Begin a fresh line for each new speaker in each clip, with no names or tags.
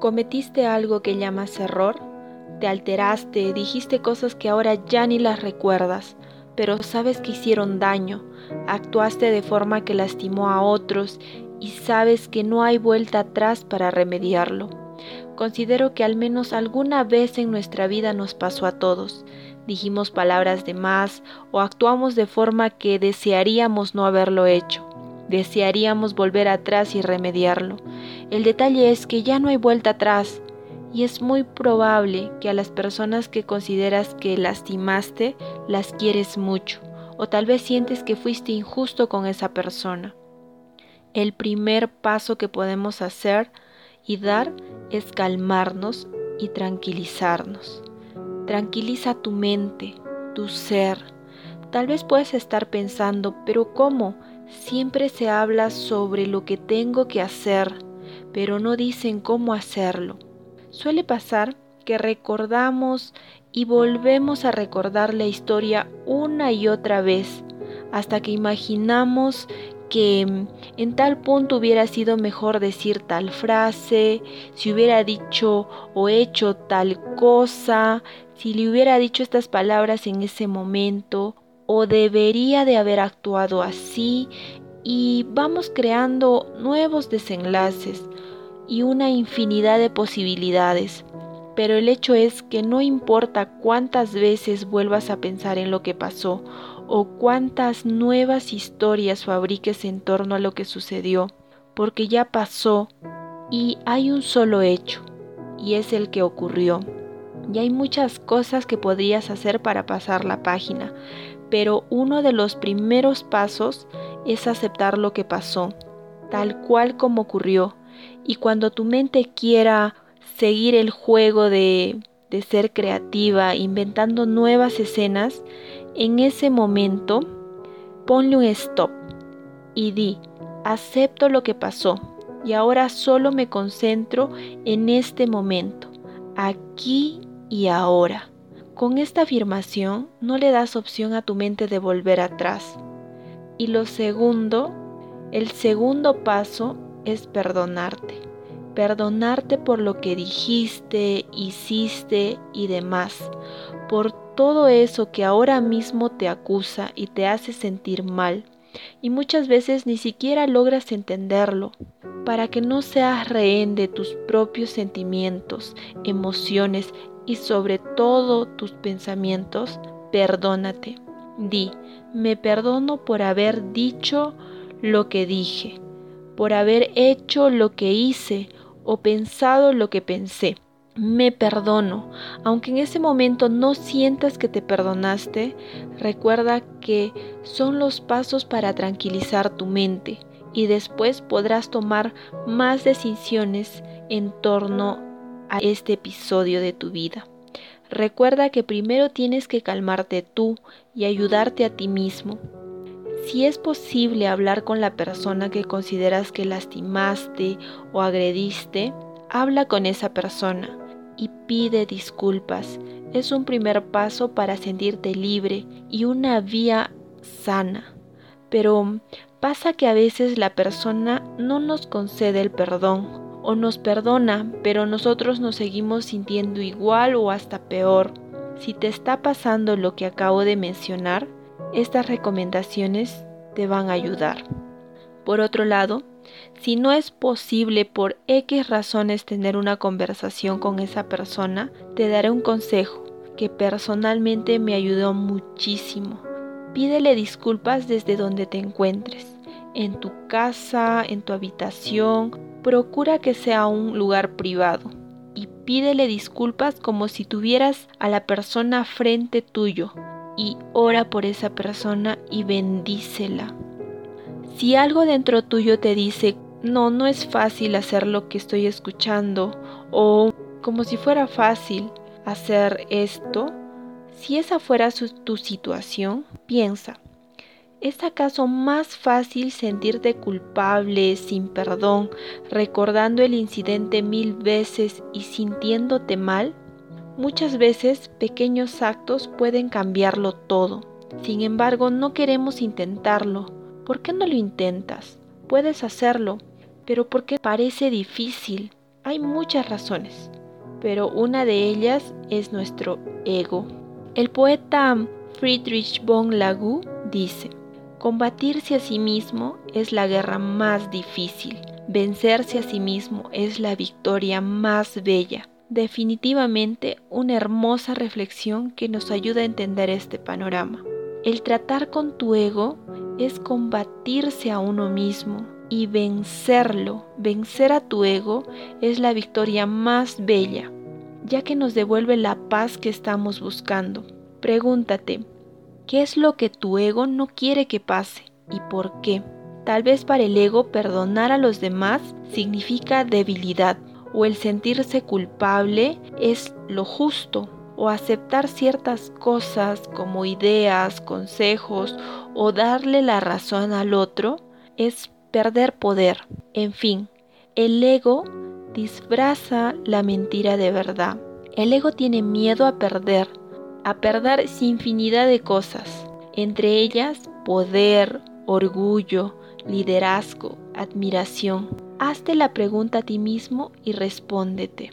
¿Cometiste algo que llamas error? ¿Te alteraste, dijiste cosas que ahora ya ni las recuerdas, pero sabes que hicieron daño, actuaste de forma que lastimó a otros y sabes que no hay vuelta atrás para remediarlo? Considero que al menos alguna vez en nuestra vida nos pasó a todos. Dijimos palabras de más o actuamos de forma que desearíamos no haberlo hecho. Desearíamos volver atrás y remediarlo. El detalle es que ya no hay vuelta atrás y es muy probable que a las personas que consideras que lastimaste las quieres mucho o tal vez sientes que fuiste injusto con esa persona. El primer paso que podemos hacer y dar es calmarnos y tranquilizarnos. Tranquiliza tu mente, tu ser. Tal vez puedes estar pensando, pero ¿cómo? Siempre se habla sobre lo que tengo que hacer, pero no dicen cómo hacerlo. Suele pasar que recordamos y volvemos a recordar la historia una y otra vez, hasta que imaginamos que en tal punto hubiera sido mejor decir tal frase, si hubiera dicho o hecho tal cosa, si le hubiera dicho estas palabras en ese momento, o debería de haber actuado así y vamos creando nuevos desenlaces y una infinidad de posibilidades. Pero el hecho es que no importa cuántas veces vuelvas a pensar en lo que pasó o cuántas nuevas historias fabriques en torno a lo que sucedió, porque ya pasó y hay un solo hecho, y es el que ocurrió. Y hay muchas cosas que podrías hacer para pasar la página, pero uno de los primeros pasos es aceptar lo que pasó, tal cual como ocurrió. Y cuando tu mente quiera seguir el juego de, de ser creativa, inventando nuevas escenas, en ese momento ponle un stop y di, acepto lo que pasó y ahora solo me concentro en este momento, aquí y ahora. Con esta afirmación no le das opción a tu mente de volver atrás. Y lo segundo, el segundo paso es perdonarte. Perdonarte por lo que dijiste, hiciste y demás. Por todo eso que ahora mismo te acusa y te hace sentir mal. Y muchas veces ni siquiera logras entenderlo. Para que no seas rehén de tus propios sentimientos, emociones y sobre todo tus pensamientos, perdónate. Di, me perdono por haber dicho lo que dije, por haber hecho lo que hice o pensado lo que pensé. Me perdono. Aunque en ese momento no sientas que te perdonaste, recuerda que son los pasos para tranquilizar tu mente y después podrás tomar más decisiones en torno a este episodio de tu vida. Recuerda que primero tienes que calmarte tú y ayudarte a ti mismo. Si es posible hablar con la persona que consideras que lastimaste o agrediste, habla con esa persona y pide disculpas. Es un primer paso para sentirte libre y una vía sana. Pero pasa que a veces la persona no nos concede el perdón o nos perdona, pero nosotros nos seguimos sintiendo igual o hasta peor. Si te está pasando lo que acabo de mencionar, estas recomendaciones te van a ayudar. Por otro lado, si no es posible por X razones tener una conversación con esa persona, te daré un consejo que personalmente me ayudó muchísimo. Pídele disculpas desde donde te encuentres, en tu casa, en tu habitación procura que sea un lugar privado y pídele disculpas como si tuvieras a la persona frente tuyo y ora por esa persona y bendícela. Si algo dentro tuyo te dice, no, no es fácil hacer lo que estoy escuchando o como si fuera fácil hacer esto, si esa fuera tu situación, piensa, ¿Es acaso más fácil sentirte culpable, sin perdón, recordando el incidente mil veces y sintiéndote mal? Muchas veces pequeños actos pueden cambiarlo todo. Sin embargo, no queremos intentarlo. ¿Por qué no lo intentas? Puedes hacerlo, pero ¿por qué parece difícil? Hay muchas razones, pero una de ellas es nuestro ego. El poeta Friedrich von Lagu dice, combatirse a sí mismo es la guerra más difícil, vencerse a sí mismo es la victoria más bella. Definitivamente una hermosa reflexión que nos ayuda a entender este panorama. El tratar con tu ego es combatirse a uno mismo y vencerlo. Vencer a tu ego es la victoria más bella, ya que nos devuelve la paz que estamos buscando. Pregúntate, ¿qué es lo que tu ego no quiere que pase y por qué? Tal vez para el ego perdonar a los demás significa debilidad o el sentirse culpable es lo justo o aceptar ciertas cosas como ideas, consejos o darle la razón al otro es perder poder. En fin, el ego disfraza la mentira de verdad. El ego tiene miedo a perder, a perder infinidad de cosas, entre ellas poder, orgullo, liderazgo, admiración. Hazte la pregunta a ti mismo y respóndete.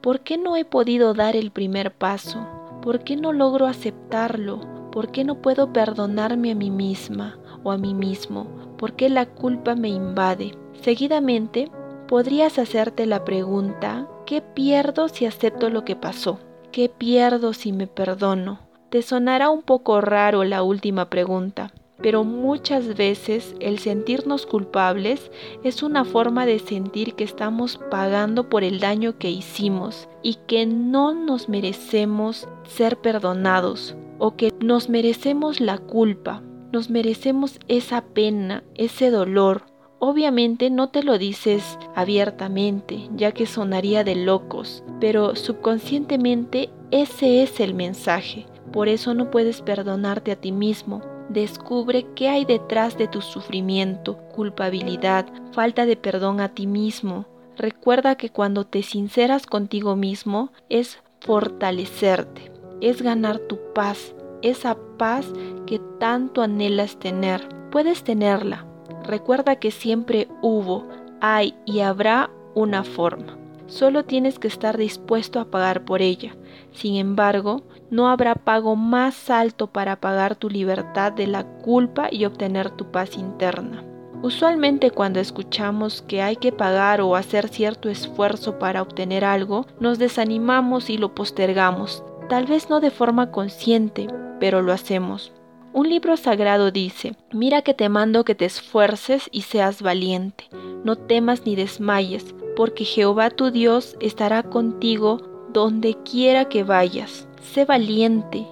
¿Por qué no he podido dar el primer paso? ¿Por qué no logro aceptarlo? ¿Por qué no puedo perdonarme a mí misma o a mí mismo? ¿Por qué la culpa me invade? Seguidamente, podrías hacerte la pregunta, ¿qué pierdo si acepto lo que pasó? ¿Qué pierdo si me perdono? Te sonará un poco raro la última pregunta, pero muchas veces el sentirnos culpables es una forma de sentir que estamos pagando por el daño que hicimos y que no nos merecemos ser perdonados o que nos merecemos la culpa, nos merecemos esa pena, ese dolor. Obviamente no te lo dices abiertamente, ya que sonaría de locos, pero subconscientemente ese es el mensaje. Por eso no puedes perdonarte a ti mismo, Descubre qué hay detrás de tu sufrimiento, culpabilidad, falta de perdón a ti mismo. Recuerda que cuando te sinceras contigo mismo es fortalecerte, es ganar tu paz, esa paz que tanto anhelas tener. Puedes tenerla. Recuerda que siempre hubo, hay y habrá una forma. Solo tienes que estar dispuesto a pagar por ella. Sin embargo, no habrá pago más alto para pagar tu libertad de la culpa y obtener tu paz interna. Usualmente cuando escuchamos que hay que pagar o hacer cierto esfuerzo para obtener algo, nos desanimamos y lo postergamos, tal vez no de forma consciente, pero lo hacemos. Un libro sagrado dice, mira que te mando que te esfuerces y seas valiente, no temas ni desmayes, porque Jehová tu Dios estará contigo donde quiera que vayas. Sé valiente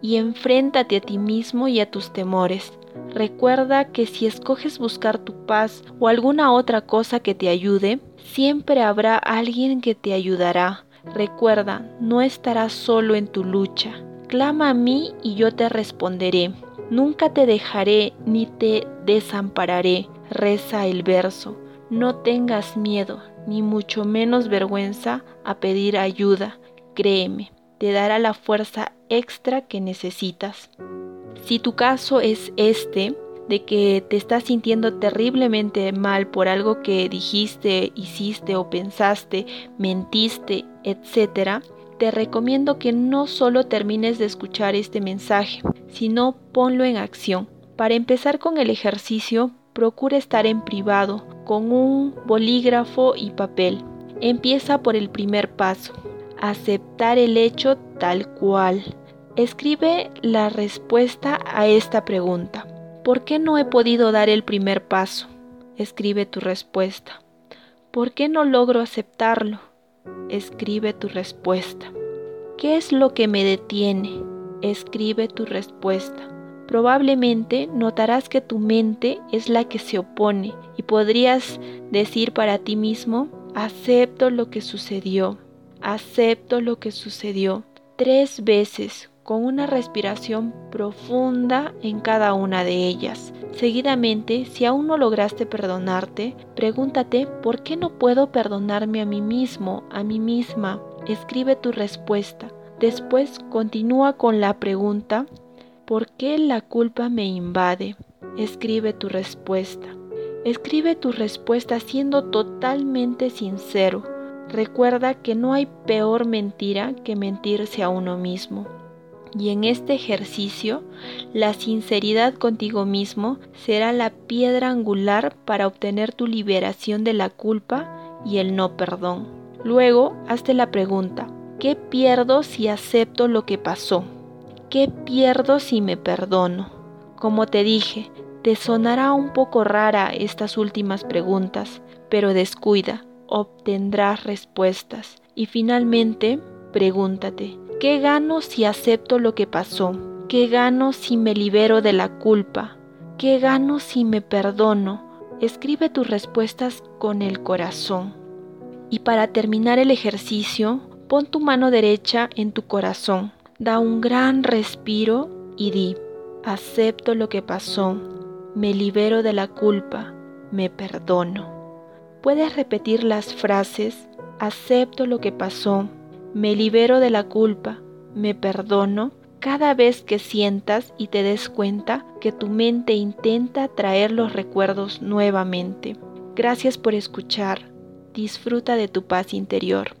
y enfréntate a ti mismo y a tus temores. Recuerda que si escoges buscar tu paz o alguna otra cosa que te ayude, siempre habrá alguien que te ayudará. Recuerda, no estarás solo en tu lucha. Clama a mí y yo te responderé. Nunca te dejaré ni te desampararé. Reza el verso. No tengas miedo, ni mucho menos vergüenza a pedir ayuda. Créeme, te dará la fuerza extra que necesitas. Si tu caso es este, de que te estás sintiendo terriblemente mal por algo que dijiste, hiciste o pensaste, mentiste, etc., te recomiendo que no solo termines de escuchar este mensaje, sino ponlo en acción. Para empezar con el ejercicio, procura estar en privado, con un bolígrafo y papel. Empieza por el primer paso, aceptar el hecho tal cual. Escribe la respuesta a esta pregunta. ¿Por qué no he podido dar el primer paso? Escribe tu respuesta. ¿Por qué no logro aceptarlo? Escribe tu respuesta. ¿Qué es lo que me detiene? Escribe tu respuesta. Probablemente notarás que tu mente es la que se opone y podrías decir para ti mismo, acepto lo que sucedió, acepto lo que sucedió tres veces con una respiración profunda en cada una de ellas. Seguidamente, si aún no lograste perdonarte, pregúntate ¿por qué no puedo perdonarme a mí mismo, a mí misma? Escribe tu respuesta. Después continúa con la pregunta ¿Por qué la culpa me invade? Escribe tu respuesta. Escribe tu respuesta siendo totalmente sincero. Recuerda que no hay peor mentira que mentirse a uno mismo. Y en este ejercicio, la sinceridad contigo mismo será la piedra angular para obtener tu liberación de la culpa y el no perdón. Luego, hazte la pregunta, ¿qué pierdo si acepto lo que pasó? ¿Qué pierdo si me perdono? Como te dije, te sonará un poco rara estas últimas preguntas, pero descuida, obtendrás respuestas. Y finalmente, pregúntate, ¿Qué gano si acepto lo que pasó? ¿Qué gano si me libero de la culpa? ¿Qué gano si me perdono? Escribe tus respuestas con el corazón. Y para terminar el ejercicio, pon tu mano derecha en tu corazón, da un gran respiro y di, acepto lo que pasó, me libero de la culpa, me perdono. Puedes repetir las frases, acepto lo que pasó, me libero de la culpa, me perdono cada vez que sientas y te des cuenta que tu mente intenta traer los recuerdos nuevamente. Gracias por escuchar. Disfruta de tu paz interior.